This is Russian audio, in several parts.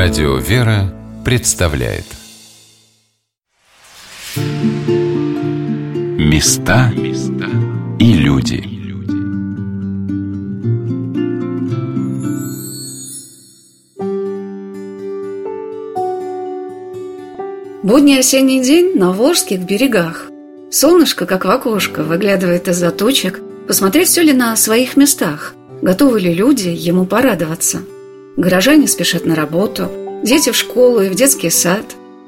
Радио «Вера» представляет. Места и люди. Будний осенний день на Волжских берегах. Солнышко, как в окошко, выглядывает из-за тучек, посмотреть все ли на своих местах, готовы ли люди ему порадоваться – Горожане спешат на работу, дети в школу и в детский сад.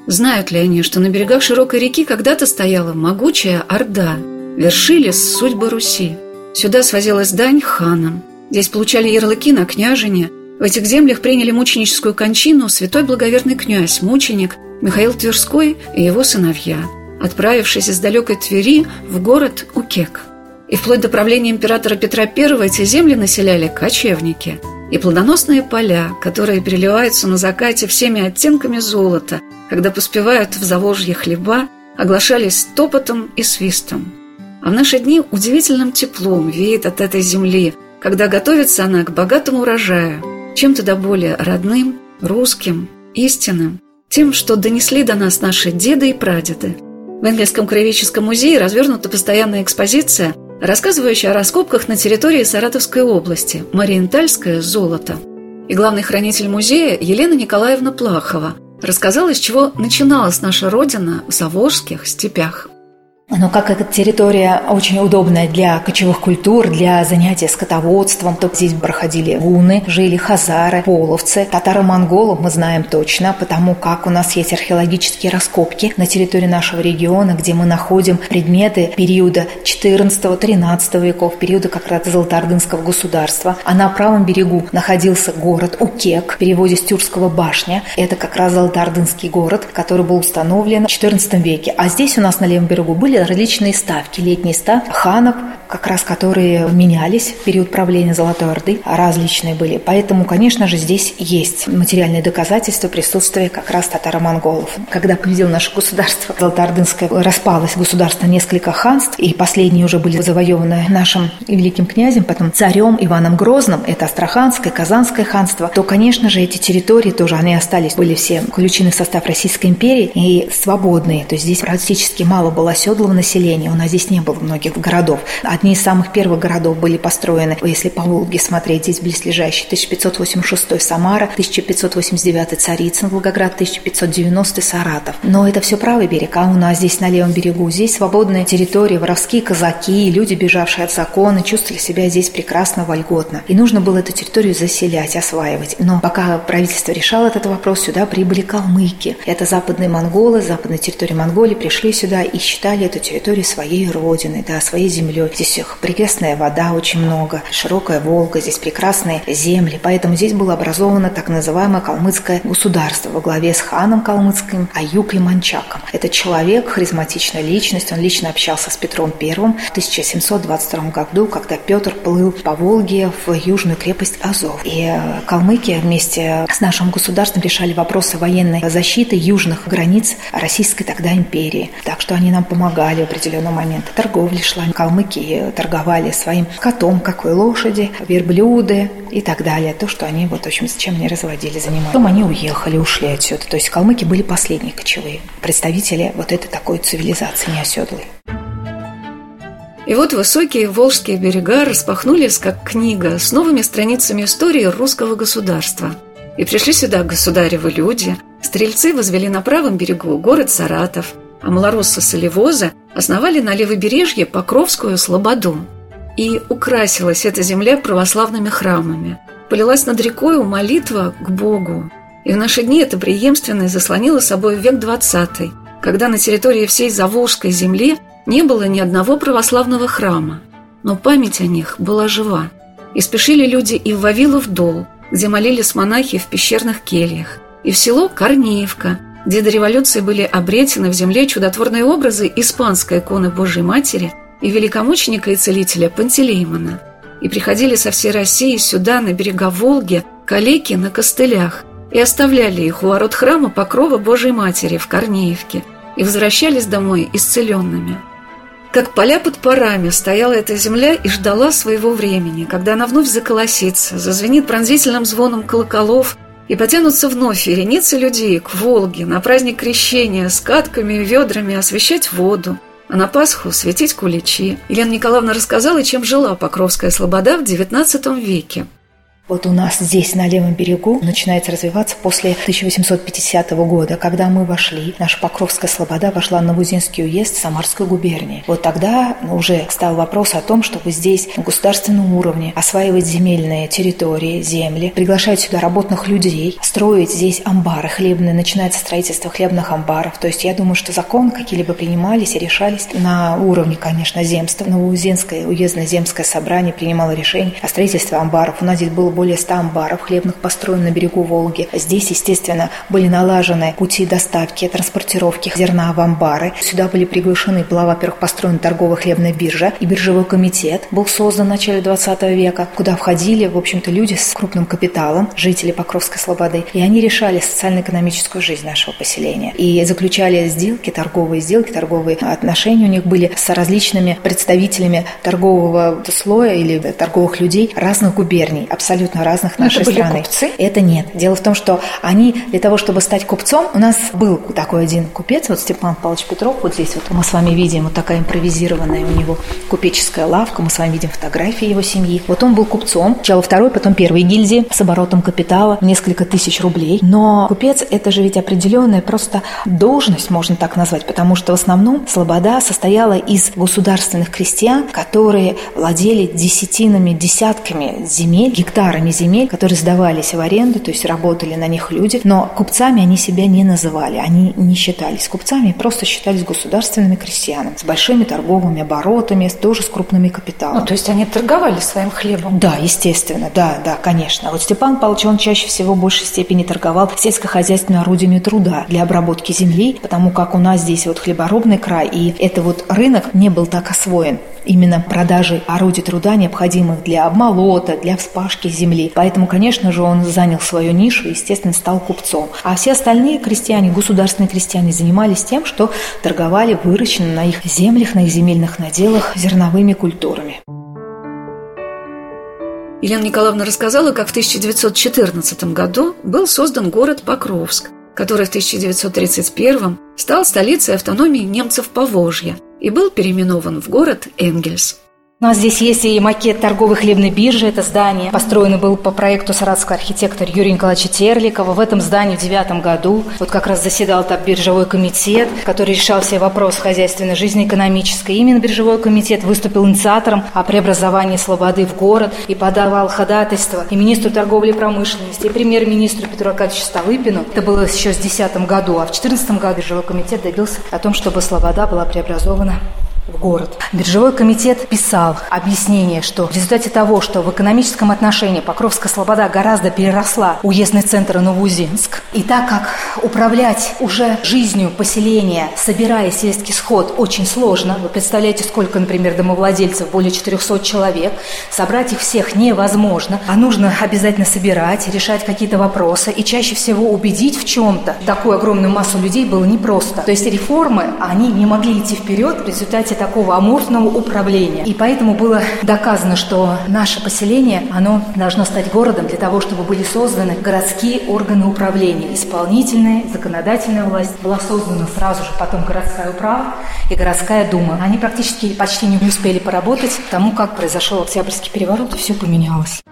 Знают ли они, что на берегах широкой реки когда-то стояла могучая Орда, вершились судьбы Руси. Сюда свозилась дань ханам. Здесь получали ярлыки на княжине. В этих землях приняли мученическую кончину святой благоверный князь, мученик Михаил Тверской и его сыновья, отправившись из далекой Твери в город Укек. И вплоть до правления императора Петра I эти земли населяли кочевники – и плодоносные поля, которые переливаются на закате всеми оттенками золота, когда поспевают в Заволжье хлеба, оглашались топотом и свистом. А в наши дни удивительным теплом веет от этой земли, когда готовится она к богатому урожаю, чем-то до более родным, русским, истинным, тем, что донесли до нас наши деды и прадеды. В Энгельском краеведческом музее развернута постоянная экспозиция – рассказывающая о раскопках на территории Саратовской области «Мариентальское золото». И главный хранитель музея Елена Николаевна Плахова рассказала, с чего начиналась наша родина в Заволжских степях. Но как эта территория очень удобная для кочевых культур, для занятия скотоводством, то здесь проходили гуны, жили хазары, половцы. Татаро-монголов мы знаем точно, потому как у нас есть археологические раскопки на территории нашего региона, где мы находим предметы периода 14-13 веков, периода как раз Золотоордынского государства. А на правом берегу находился город Укек, в переводе с тюркского башня. Это как раз Золотоордынский город, который был установлен в XIV веке. А здесь у нас на левом берегу были различные ставки. Летние ставки ханов, как раз которые менялись в период правления Золотой Орды, различные были. Поэтому, конечно же, здесь есть материальные доказательства присутствия как раз татаро-монголов. Когда победил наше государство Золотоордынское, распалось государство несколько ханств, и последние уже были завоеваны нашим великим князем, потом царем Иваном Грозным, это Астраханское, Казанское ханство, то, конечно же, эти территории тоже, они остались, были все включены в состав Российской империи и свободные. То есть здесь практически мало было оседлого населения. У нас здесь не было многих городов. Одни из самых первых городов были построены, если по Волге смотреть, здесь близлежащие 1586 Самара, 1589 Царицын, Волгоград, 1590 Саратов. Но это все правый берег, а у нас здесь на левом берегу, здесь свободная территория, воровские казаки, люди, бежавшие от закона, чувствовали себя здесь прекрасно, вольготно. И нужно было эту территорию заселять, осваивать. Но пока правительство решало этот вопрос, сюда прибыли калмыки. Это западные монголы, западная территория Монголии пришли сюда и считали эту территории своей родины, да, своей землей. Здесь их прелестная вода очень много, широкая Волга, здесь прекрасные земли. Поэтому здесь было образовано так называемое калмыцкое государство во главе с ханом калмыцким Аюкой Манчаком. Это человек, харизматичная личность, он лично общался с Петром I в 1722 году, когда Петр плыл по Волге в южную крепость Азов. И э, калмыки вместе с нашим государством решали вопросы военной защиты южных границ Российской тогда империи. Так что они нам помогали в определенный момент. Торговля шла. Калмыки торговали своим котом, какой лошади, верблюды и так далее. То, что они, вот, в общем, чем они разводили, занимались. Потом они уехали, ушли отсюда. То есть калмыки были последние кочевые представители вот этой такой цивилизации неоседлой. И вот высокие волжские берега распахнулись, как книга, с новыми страницами истории русского государства. И пришли сюда государевы люди. Стрельцы возвели на правом берегу город Саратов – а малоросса Солевоза основали на левобережье Покровскую Слободу. И украсилась эта земля православными храмами. Полилась над рекою молитва к Богу. И в наши дни это преемственное заслонило собой век XX, когда на территории всей Заволжской земли не было ни одного православного храма. Но память о них была жива. И спешили люди и в Вавилов дол, где молились монахи в пещерных кельях, и в село Корнеевка – где до революции были обретены в земле чудотворные образы испанской иконы Божьей Матери и великомученика и целителя Пантелеймона. И приходили со всей России сюда, на берега Волги, калеки на костылях, и оставляли их у ворот храма Покрова Божьей Матери в Корнеевке и возвращались домой исцеленными. Как поля под парами стояла эта земля и ждала своего времени, когда она вновь заколосится, зазвенит пронзительным звоном колоколов – И потянутся вновь вереницы людей к Волге на праздник крещения с катками и ведрами освещать воду, а на Пасху светить куличи. Елена Николаевна рассказала, чем жила Покровская Слобода в XIX веке. Вот у нас здесь, на левом берегу, начинается развиваться после 1850 года, когда мы вошли, наша Покровская Слобода вошла на Новузинский уезд Самарской губернии. Вот тогда уже стал вопрос о том, чтобы здесь на государственном уровне осваивать земельные территории, земли, приглашать сюда работных людей, строить здесь амбары хлебные, начинается строительство хлебных амбаров. То есть я думаю, что закон какие-либо принимались и решались на уровне, конечно, земства. Новоузенское уездное земское собрание принимало решение о строительстве амбаров. У нас здесь было более 100 амбаров хлебных построен на берегу Волги. Здесь, естественно, были налажены пути доставки, транспортировки зерна в амбары. Сюда были приглашены, была, во-первых, построена торгово-хлебная биржа и биржевой комитет был создан в начале 20 века, куда входили, в общем-то, люди с крупным капиталом, жители Покровской Слободы, и они решали социально-экономическую жизнь нашего поселения. И заключали сделки, торговые сделки, торговые отношения у них были с различными представителями торгового слоя или торговых людей разных губерний, абсолютно абсолютно разных Но нашей это страны. купцы? Это нет. Дело в том, что они для того, чтобы стать купцом, у нас был такой один купец, вот Степан Павлович Петров, вот здесь вот мы с вами видим, вот такая импровизированная у него купеческая лавка, мы с вами видим фотографии его семьи. Вот он был купцом, сначала второй, потом первой гильдии с оборотом капитала в несколько тысяч рублей. Но купец – это же ведь определенная просто должность, можно так назвать, потому что в основном Слобода состояла из государственных крестьян, которые владели десятинами, десятками земель, гектарами гектарами земель, которые сдавались в аренду, то есть работали на них люди, но купцами они себя не называли, они не считались купцами, просто считались государственными крестьянами, с большими торговыми оборотами, тоже с крупными капиталами. Ну, то есть они торговали своим хлебом? Да, естественно, да, да, конечно. Вот Степан Павлович, он чаще всего в большей степени торговал сельскохозяйственными орудиями труда для обработки земли, потому как у нас здесь вот хлеборобный край, и это вот рынок не был так освоен именно продажей орудий труда, необходимых для обмолота, для вспашки земли. Поэтому, конечно же, он занял свою нишу и, естественно, стал купцом. А все остальные крестьяне, государственные крестьяне, занимались тем, что торговали выращенными на их землях, на их земельных наделах зерновыми культурами. Елена Николаевна рассказала, как в 1914 году был создан город Покровск, который в 1931 стал столицей автономии немцев Поволжья – и был переименован в город Энгельс. У нас здесь есть и макет торговой хлебной биржи. Это здание построено было по проекту саратовского архитектора Юрия Николаевича Терликова. В этом здании в девятом году вот как раз заседал так биржевой комитет, который решал все вопросы хозяйственной жизни, экономической. Именно биржевой комитет выступил инициатором о преобразовании Слободы в город и подавал ходатайство и министру торговли и промышленности, и премьер-министру Петру Аркадьевичу Ставыпину. Это было еще с 2010 году, а в 2014 году биржевой комитет добился о том, чтобы Слобода была преобразована в город. Биржевой комитет писал объяснение, что в результате того, что в экономическом отношении Покровская Слобода гораздо переросла уездный центр Новоузенск, и так как управлять уже жизнью поселения, собирая сельский сход, очень сложно, вы представляете, сколько, например, домовладельцев, более 400 человек, собрать их всех невозможно, а нужно обязательно собирать, решать какие-то вопросы, и чаще всего убедить в чем-то такую огромную массу людей было непросто. То есть реформы, они не могли идти вперед в результате такого амурфного управления. И поэтому было доказано, что наше поселение, оно должно стать городом для того, чтобы были созданы городские органы управления. Исполнительная, законодательная власть была создана сразу же, потом городская управа и городская дума. Они практически почти не успели поработать, тому как произошел Октябрьский переворот, и все поменялось.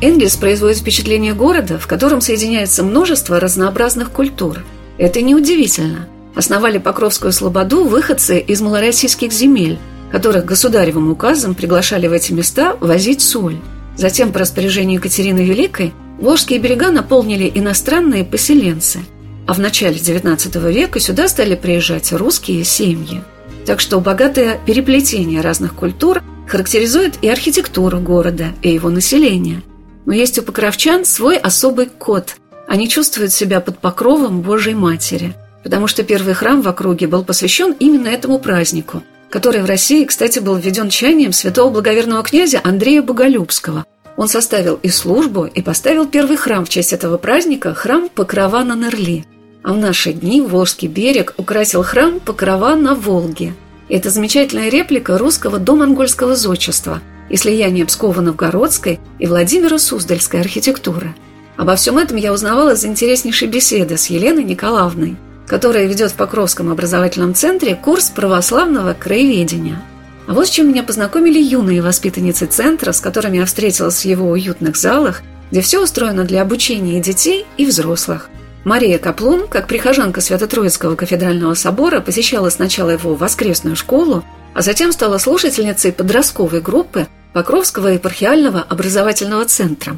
Энгельс производит впечатление города, в котором соединяется множество разнообразных культур. Это неудивительно. Основали Покровскую Слободу выходцы из малороссийских земель, которых государевым указом приглашали в эти места возить соль. Затем, по распоряжению Екатерины Великой, Волжские берега наполнили иностранные поселенцы, а в начале XIX века сюда стали приезжать русские семьи. Так что богатое переплетение разных культур характеризует и архитектуру города, и его население. Но есть у покровчан свой особый код. Они чувствуют себя под покровом Божьей Матери – потому что первый храм в округе был посвящен именно этому празднику, который в России, кстати, был введен чаянием святого благоверного князя Андрея Боголюбского. Он составил и службу, и поставил первый храм в честь этого праздника – храм Покрова на Нерли. А в наши дни Волжский берег украсил храм Покрова на Волге. Это замечательная реплика русского домонгольского зодчества, и слияния Псково-Новгородской и Владимира Суздальской архитектуры. Обо всем этом я узнавала из интереснейшей беседы с Еленой Николаевной, которая ведет в Покровском образовательном центре курс православного краеведения. А вот с чем меня познакомили юные воспитанницы центра, с которыми я встретилась в его уютных залах, где все устроено для обучения детей, и взрослых. Мария Каплун, как прихожанка Свято-Троицкого кафедрального собора, посещала сначала его воскресную школу, а затем стала слушательницей подростковой группы Покровского епархиального образовательного центра.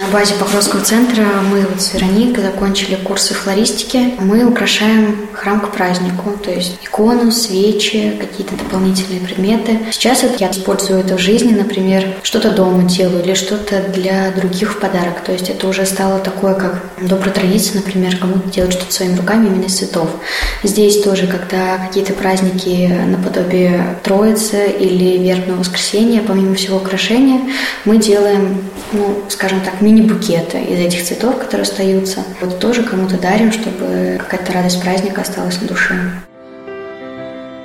На базе Покровского центра мы вот с Вероникой закончили курсы флористики. Мы украшаем храм к празднику, то есть икону, свечи, какие-то дополнительные предметы. Сейчас это я использую это в жизни, например, что-то дома делаю или что-то для других в подарок. То есть это уже стало такое, как добрая традиция, например, кому-то делать что-то своими руками именно из цветов. Здесь тоже, когда какие-то праздники наподобие Троицы или Вербного воскресенья, помимо всего украшения, мы делаем, ну, скажем так, мини-букеты из этих цветов, которые остаются. Вот тоже кому-то дарим, чтобы какая-то радость праздника осталась на душе.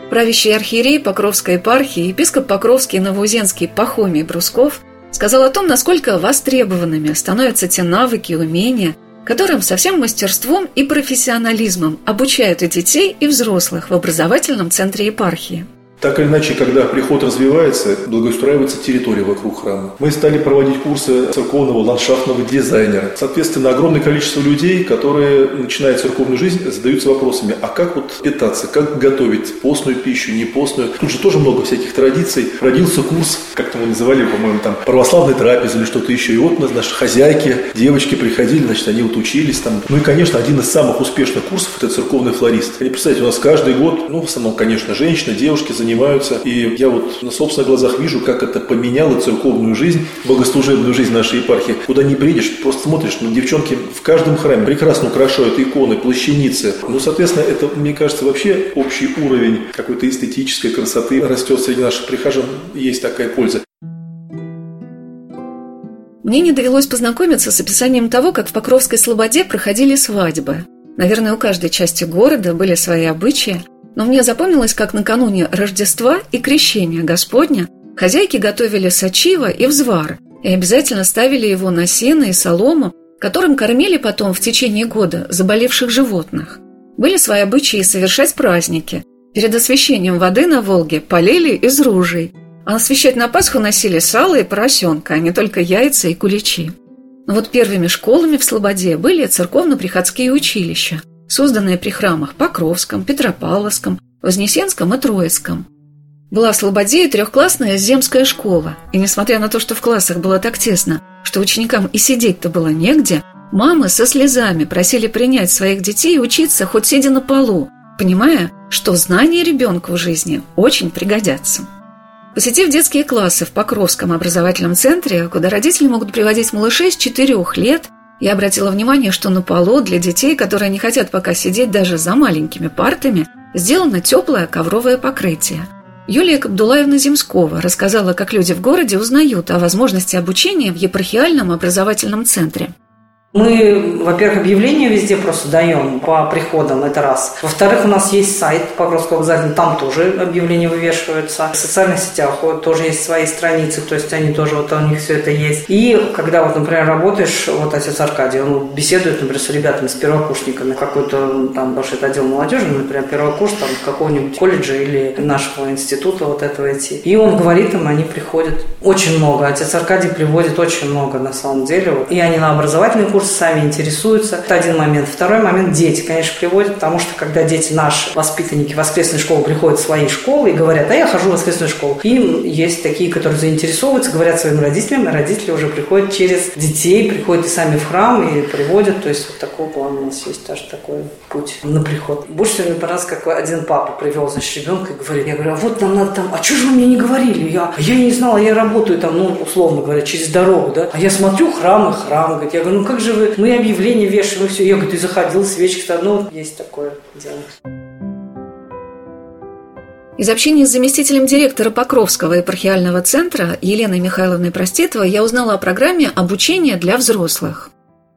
Правящий архиерей Покровской епархии, епископ Покровский Новоузенский Пахомий Брусков сказал о том, насколько востребованными становятся те навыки, умения, которым со всем мастерством и профессионализмом обучают и детей, и взрослых в образовательном центре епархии. Так или иначе, когда приход развивается, благоустраивается территория вокруг храма. Мы стали проводить курсы церковного ландшафтного дизайнера. Соответственно, огромное количество людей, которые, начиная церковную жизнь, задаются вопросами, а как вот питаться, как готовить постную пищу, не постную. Тут же тоже много всяких традиций. Родился курс, как-то мы называли, по-моему, там, православной трапезы или что-то еще. И вот мы, наши хозяйки, девочки приходили, значит, они вот учились там. Ну и, конечно, один из самых успешных курсов – это церковный флорист. И представьте, у нас каждый год, ну, в основном, конечно, женщины, девушки занимаются занимаются. И я вот на собственных глазах вижу, как это поменяло церковную жизнь, богослужебную жизнь нашей епархии. Куда не приедешь, просто смотришь, ну, девчонки в каждом храме прекрасно украшают иконы, плащаницы. Ну, соответственно, это, мне кажется, вообще общий уровень какой-то эстетической красоты растет среди наших прихожан. Есть такая польза. Мне не довелось познакомиться с описанием того, как в Покровской Слободе проходили свадьбы. Наверное, у каждой части города были свои обычаи, но мне запомнилось, как накануне Рождества и Крещения Господня хозяйки готовили сочиво и взвар и обязательно ставили его на сено и солому, которым кормили потом в течение года заболевших животных. Были свои обычаи совершать праздники. Перед освящением воды на Волге полили из ружей, а освещать на Пасху носили сало и поросенка, а не только яйца и куличи. Но вот первыми школами в Слободе были церковно-приходские училища – созданные при храмах Покровском, Петропавловском, Вознесенском и Троицком. Была в Слободе трехклассная земская школа, и несмотря на то, что в классах было так тесно, что ученикам и сидеть-то было негде, мамы со слезами просили принять своих детей и учиться хоть сидя на полу, понимая, что знания ребенка в жизни очень пригодятся. Посетив детские классы в Покровском образовательном центре, куда родители могут приводить малышей с 4 лет, я обратила внимание, что на полу для детей, которые не хотят пока сидеть даже за маленькими партами, сделано теплое ковровое покрытие. Юлия Кабдулаевна Земскова рассказала, как люди в городе узнают о возможности обучения в епархиальном образовательном центре – мы, во-первых, объявления везде просто даем по приходам, это раз. Во-вторых, у нас есть сайт Покровского вокзала, там тоже объявления вывешиваются. В социальных сетях тоже есть свои страницы, то есть они тоже, вот у них все это есть. И когда вот, например, работаешь, вот отец Аркадий, он беседует, например, с ребятами, с первокурсниками, какой-то там, потому что это отдел молодежи, например, первый курс там какого-нибудь колледжа или нашего института вот этого идти. И он говорит им, они приходят очень много. Отец Аркадий приводит очень много на самом деле. И они на образовательный курс курсы сами интересуются. Это один момент. Второй момент – дети, конечно, приводят, потому что когда дети наши, воспитанники воскресной школы, приходят в свои школы и говорят, а я хожу в воскресную школу. Им есть такие, которые заинтересовываются, говорят своим родителям, и родители уже приходят через детей, приходят и сами в храм и приводят. То есть вот такой план у нас есть, даже такой путь на приход. Больше всего мне понравилось, как один папа привел, значит, ребенка и говорит, я говорю, а вот нам надо там, а что же вы мне не говорили? Я, я не знала, я работаю там, ну, условно говоря, через дорогу, да, а я смотрю храм и храм, говорит, я говорю, ну как же вы, мы объявления вешаем и все. Я говорю, ты заходил, свечки-то, ну, есть такое дело. Из общения с заместителем директора Покровского епархиального центра Еленой Михайловной Проститовой я узнала о программе обучения для взрослых.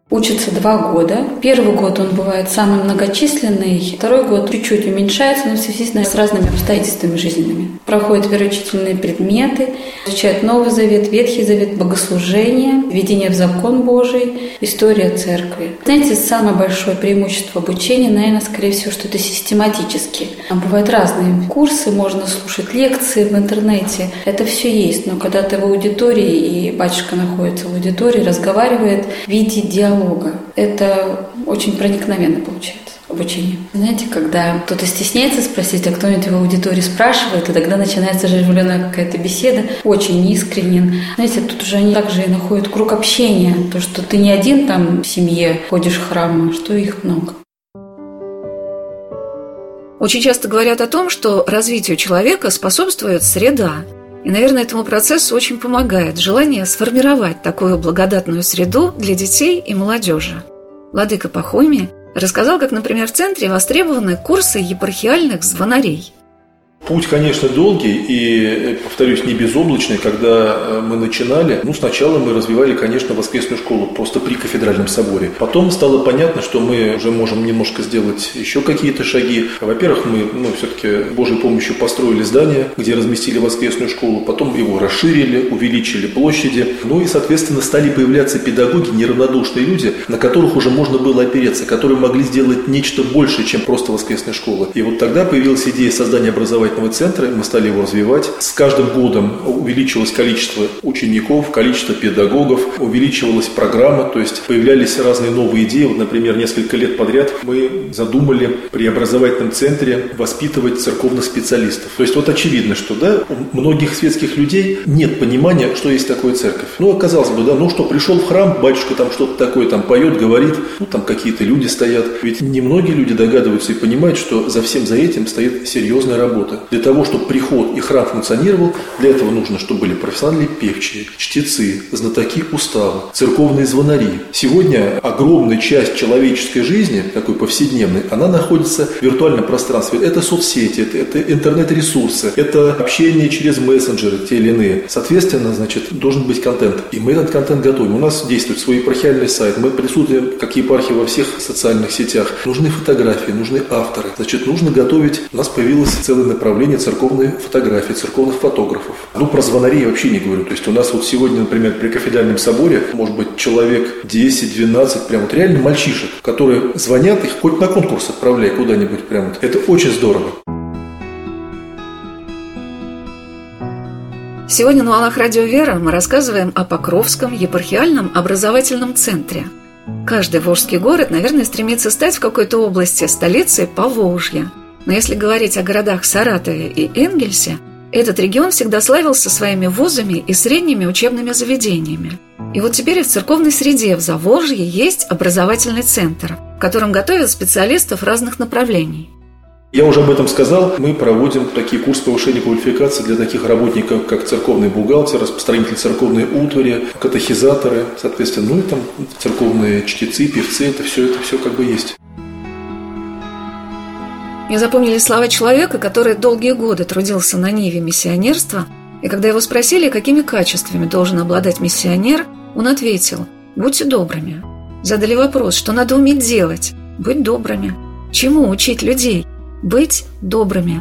Учится два года. Первый год он бывает самый многочисленный, второй год чуть-чуть уменьшается, но в связи с разными обстоятельствами жизненными. Проходят вероучительные предметы, изучают Новый Завет, Ветхий Завет, богослужение, введение в закон Божий, история церкви. Знаете, самое большое преимущество обучения, наверное, скорее всего, что это систематически. Там бывают разные курсы, можно слушать лекции в интернете. Это все есть, но когда ты в аудитории, и батюшка находится в аудитории, разговаривает в виде диалога. Это очень проникновенно получается обучение. Знаете, когда кто-то стесняется спросить, а кто-нибудь в аудитории спрашивает, и тогда начинается оживленная какая-то беседа, очень искренен. Знаете, тут уже они также и находят круг общения, то, что ты не один там в семье ходишь в храм, а что их много. Очень часто говорят о том, что развитию человека способствует среда. И, наверное, этому процессу очень помогает желание сформировать такую благодатную среду для детей и молодежи. Владыка Пахомий рассказал, как, например, в центре востребованы курсы епархиальных звонарей – Путь, конечно, долгий и, повторюсь, не безоблачный. Когда э, мы начинали, ну, сначала мы развивали, конечно, воскресную школу просто при кафедральном соборе. Потом стало понятно, что мы уже можем немножко сделать еще какие-то шаги. Во-первых, мы, ну, все-таки Божьей помощью построили здание, где разместили воскресную школу. Потом его расширили, увеличили площади. Ну и, соответственно, стали появляться педагоги, неравнодушные люди, на которых уже можно было опереться, которые могли сделать нечто большее, чем просто воскресная школа. И вот тогда появилась идея создания образовательного образовательного центра, мы стали его развивать. С каждым годом увеличивалось количество учеников, количество педагогов, увеличивалась программа, то есть появлялись разные новые идеи. Вот, например, несколько лет подряд мы задумали при образовательном центре воспитывать церковных специалистов. То есть вот очевидно, что да, у многих светских людей нет понимания, что есть такое церковь. Ну, оказалось бы, да, ну что, пришел в храм, батюшка там что-то такое там поет, говорит, ну там какие-то люди стоят. Ведь немногие люди догадываются и понимают, что за всем за этим стоит серьезная работа. Для того, чтобы приход и храм функционировал, для этого нужно, чтобы были профессиональные певчие, чтецы, знатоки устава, церковные звонари. Сегодня огромная часть человеческой жизни, такой повседневной, она находится в виртуальном пространстве. Это соцсети, это, это интернет-ресурсы, это общение через мессенджеры, те или иные. Соответственно, значит, должен быть контент. И мы этот контент готовим. У нас действует свой епархиальный сайт. Мы присутствуем, как епархия, во всех социальных сетях. Нужны фотографии, нужны авторы. Значит, нужно готовить. У нас появилось целое направление направление церковной фотографии, церковных фотографов. Ну, про звонарей вообще не говорю. То есть у нас вот сегодня, например, при кафедральном соборе, может быть, человек 10-12, прям вот реально мальчишек, которые звонят, их хоть на конкурс отправляй куда-нибудь прям. Это очень здорово. Сегодня на «Волнах Радио Вера» мы рассказываем о Покровском епархиальном образовательном центре. Каждый волжский город, наверное, стремится стать в какой-то области столицей Поволжья – но если говорить о городах Саратове и Энгельсе, этот регион всегда славился своими вузами и средними учебными заведениями. И вот теперь в церковной среде в Заволжье есть образовательный центр, в котором готовят специалистов разных направлений. Я уже об этом сказал. Мы проводим такие курсы повышения квалификации для таких работников, как церковный бухгалтер, распространитель церковной утвари, катехизаторы, соответственно, ну и там церковные чтецы, певцы, это все, это все как бы есть. Мне запомнили слова человека, который долгие годы трудился на Ниве миссионерства, и когда его спросили, какими качествами должен обладать миссионер, он ответил «Будьте добрыми». Задали вопрос, что надо уметь делать – быть добрыми. Чему учить людей? Быть добрыми.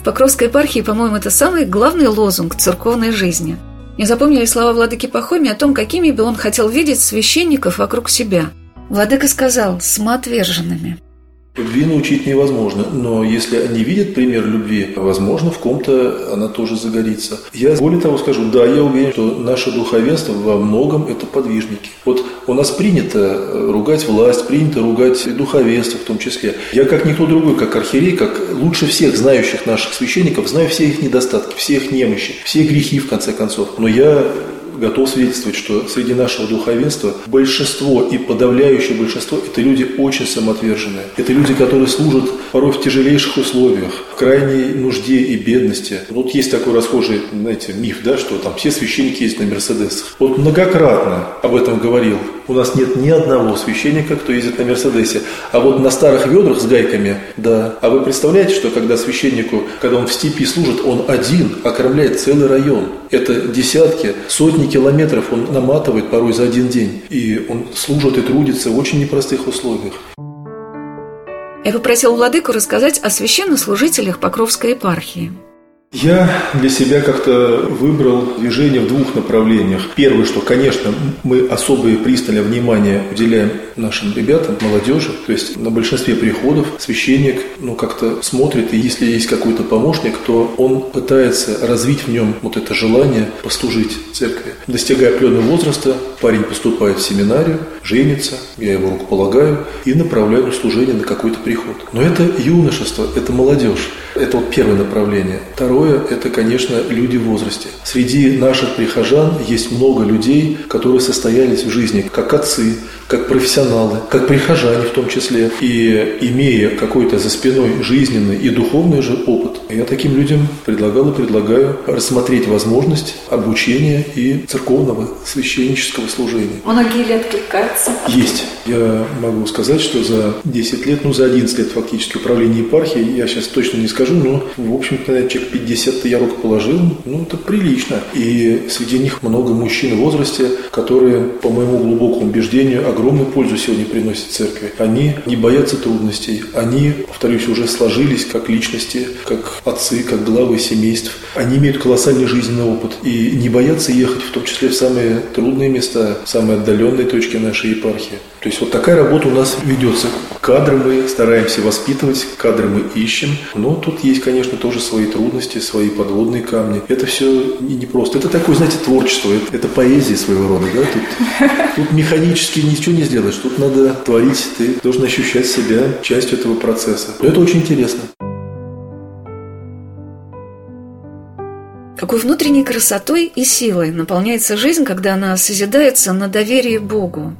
В Покровской епархии, по-моему, это самый главный лозунг церковной жизни. Мне запомнили слова владыки Пахоми о том, какими бы он хотел видеть священников вокруг себя. Владыка сказал «самоотверженными». Любви научить невозможно, но если они видят пример любви, возможно, в ком-то она тоже загорится. Я более того скажу, да, я уверен, что наше духовенство во многом это подвижники. Вот у нас принято ругать власть, принято ругать духовенство в том числе. Я как никто другой, как архиерей, как лучше всех знающих наших священников, знаю все их недостатки, все их немощи, все грехи в конце концов. Но я готов свидетельствовать, что среди нашего духовенства большинство и подавляющее большинство – это люди очень самоотверженные. Это люди, которые служат порой в тяжелейших условиях, в крайней нужде и бедности. Вот есть такой расхожий, знаете, миф, да, что там все священники есть на Мерседесах. Вот многократно об этом говорил. У нас нет ни одного священника, кто ездит на Мерседесе. А вот на старых ведрах с гайками, да. А вы представляете, что когда священнику, когда он в степи служит, он один окормляет целый район. Это десятки, сотни километров он наматывает порой за один день. И он служит и трудится в очень непростых условиях. Я попросил владыку рассказать о священнослужителях Покровской епархии. Я для себя как-то выбрал движение в двух направлениях. Первое, что, конечно, мы особое пристальное внимание уделяем нашим ребятам, молодежи. То есть на большинстве приходов священник ну, как-то смотрит, и если есть какой-то помощник, то он пытается развить в нем вот это желание послужить церкви. Достигая определенного возраста, парень поступает в семинарию, женится, я его рукополагаю и направляю на служение на какой-то приход. Но это юношество, это молодежь. Это вот первое направление. Второе – это, конечно, люди в возрасте. Среди наших прихожан есть много людей, которые состоялись в жизни как отцы, как профессионалы, как прихожане в том числе. И имея какой-то за спиной жизненный и духовный же опыт, я таким людям предлагал и предлагаю рассмотреть возможность обучения и церковного священнического служения. Многие ли откликаются? Есть. Я могу сказать, что за 10 лет, ну за 11 лет фактически управления епархией, я сейчас точно не скажу, но в общем-то человек 50 я руку положил, ну это прилично. И среди них много мужчин в возрасте, которые, по моему глубокому убеждению, огромную пользу сегодня приносят церкви. Они не боятся трудностей, они, повторюсь, уже сложились как личности, как отцы, как главы семейств. Они имеют колоссальный жизненный опыт и не боятся ехать, в том числе в самые трудные места, в самые отдаленные точки нашей епархии. То есть вот такая работа у нас ведется. Кадры мы стараемся воспитывать, кадры мы ищем, но тут есть, конечно, тоже свои трудности, свои подводные камни. Это все не просто. Это такое, знаете, творчество, это, это поэзия своего рода. Да? Тут, тут механически ничего не сделаешь, тут надо творить, ты должен ощущать себя частью этого процесса. Но это очень интересно. Какой внутренней красотой и силой наполняется жизнь, когда она созидается на доверии Богу.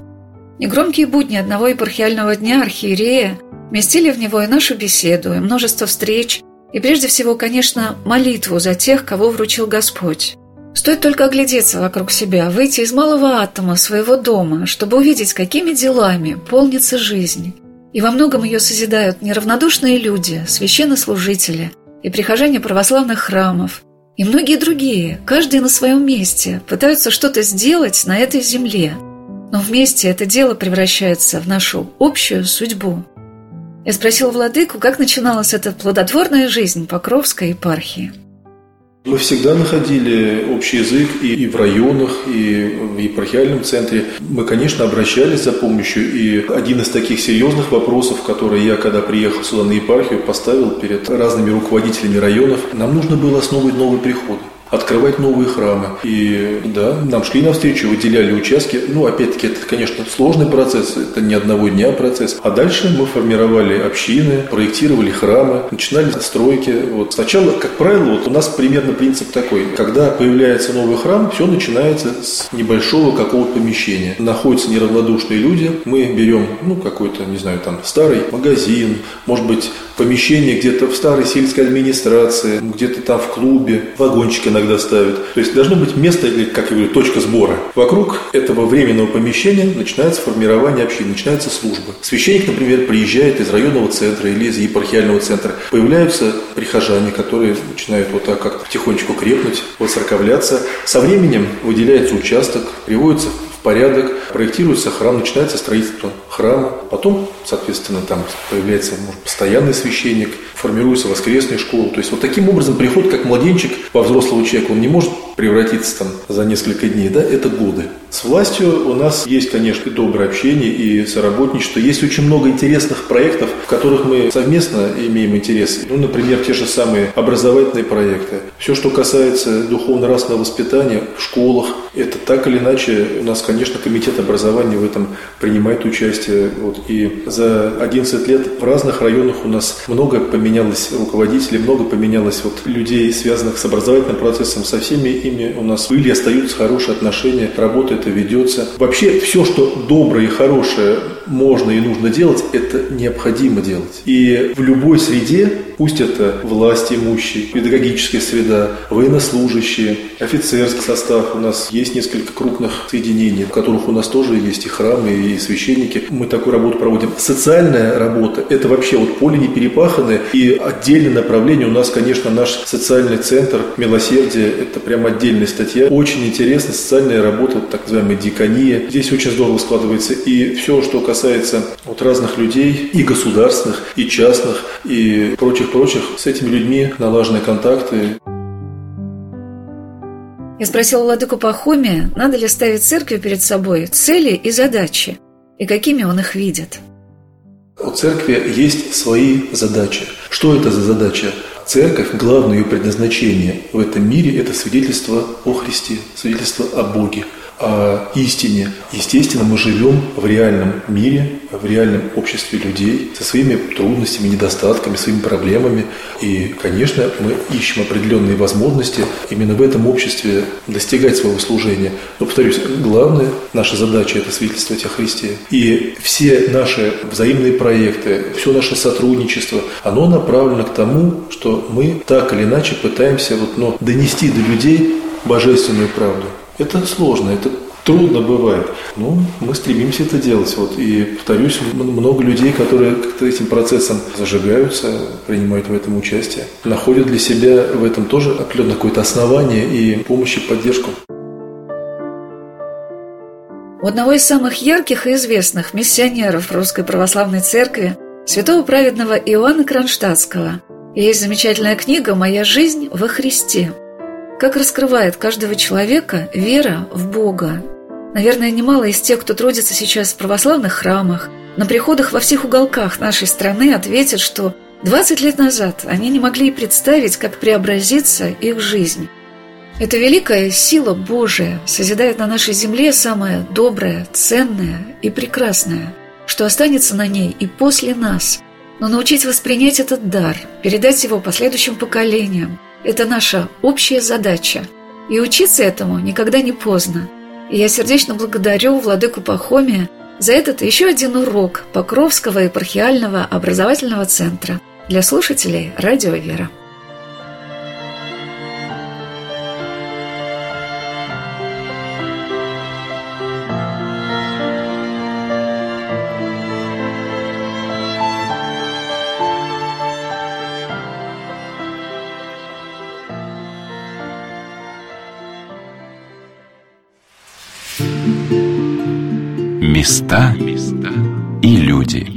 Негромкие будни одного епархиального дня архиерея вместили в него и нашу беседу, и множество встреч, и прежде всего, конечно, молитву за тех, кого вручил Господь. Стоит только оглядеться вокруг себя, выйти из малого атома своего дома, чтобы увидеть, какими делами полнится жизнь. И во многом ее созидают неравнодушные люди, священнослужители и прихожане православных храмов, и многие другие, каждый на своем месте, пытаются что-то сделать на этой земле – но вместе это дело превращается в нашу общую судьбу. Я спросила владыку, как начиналась эта плодотворная жизнь Покровской епархии. Мы всегда находили общий язык и, и в районах, и в епархиальном центре. Мы, конечно, обращались за помощью. И один из таких серьезных вопросов, который я, когда приехал сюда на епархию, поставил перед разными руководителями районов, нам нужно было основывать новый приход открывать новые храмы. И да, нам шли навстречу, выделяли участки. Ну, опять-таки, это, конечно, сложный процесс, это не одного дня процесс. А дальше мы формировали общины, проектировали храмы, начинали стройки. Вот сначала, как правило, вот у нас примерно принцип такой. Когда появляется новый храм, все начинается с небольшого какого-то помещения. Находятся неравнодушные люди, мы берем, ну, какой-то, не знаю, там, старый магазин, может быть, помещение где-то в старой сельской администрации, где-то там в клубе, вагончик иногда ставят. То есть должно быть место, как я говорю, точка сбора. Вокруг этого временного помещения начинается формирование общины, начинается служба. Священник, например, приезжает из районного центра или из епархиального центра. Появляются прихожане, которые начинают вот так как-то потихонечку крепнуть, воцерковляться. Со временем выделяется участок, приводится порядок, проектируется храм, начинается строительство храма, потом, соответственно, там появляется может, постоянный священник, формируется воскресная школа. То есть вот таким образом приход как младенчик во взрослого человека, он не может превратиться там за несколько дней, да, это годы. С властью у нас есть, конечно, и доброе общение, и соработничество. Есть очень много интересных проектов, в которых мы совместно имеем интерес. Ну, например, те же самые образовательные проекты. Все, что касается духовно-расного воспитания в школах, это так или иначе у нас, конечно, комитет образования в этом принимает участие участие. Вот, и за 11 лет в разных районах у нас много поменялось руководителей, много поменялось вот людей, связанных с образовательным процессом. Со всеми ими у нас были остаются хорошие отношения, работа это ведется. Вообще все, что доброе и хорошее можно и нужно делать, это необходимо делать. И в любой среде, пусть это власть имущие, педагогическая среда, военнослужащие, офицерский состав, у нас есть несколько крупных соединений, в которых у нас тоже есть и храмы, и священники. Мы такую работу проводим. Социальная работа – это вообще вот поле не перепаханное, и отдельное направление у нас, конечно, наш социальный центр милосердия – это прям отдельная статья. Очень интересная социальная работа, так называемая дикония. Здесь очень здорово складывается. И все, что касается вот разных людей, и государственных, и частных, и прочих-прочих, с этими людьми налажены контакты. Я спросила владыку Пахомия, надо ли ставить церкви перед собой цели и задачи, и какими он их видит. У церкви есть свои задачи. Что это за задача? Церковь, главное ее предназначение в этом мире – это свидетельство о Христе, свидетельство о Боге – истине. Естественно, мы живем в реальном мире, в реальном обществе людей со своими трудностями, недостатками, своими проблемами. И, конечно, мы ищем определенные возможности именно в этом обществе достигать своего служения. Но, повторюсь, главная наша задача – это свидетельствовать о Христе. И все наши взаимные проекты, все наше сотрудничество, оно направлено к тому, что мы так или иначе пытаемся вот, но донести до людей божественную правду. Это сложно, это трудно бывает. Но мы стремимся это делать. Вот. И, повторюсь, много людей, которые как-то этим процессом зажигаются, принимают в этом участие, находят для себя в этом тоже определенное какое-то основание и помощь и поддержку. У одного из самых ярких и известных миссионеров Русской Православной Церкви, святого праведного Иоанна Кронштадтского, есть замечательная книга «Моя жизнь во Христе», как раскрывает каждого человека вера в Бога. Наверное, немало из тех, кто трудится сейчас в православных храмах, на приходах во всех уголках нашей страны ответят, что 20 лет назад они не могли и представить, как преобразится их жизнь. Эта великая сила Божия созидает на нашей земле самое доброе, ценное и прекрасное, что останется на ней и после нас. Но научить воспринять этот дар, передать его последующим поколениям, это наша общая задача. И учиться этому никогда не поздно. И я сердечно благодарю Владыку Пахомия за этот еще один урок Покровского епархиального образовательного центра для слушателей «Радио Вера». Места и люди.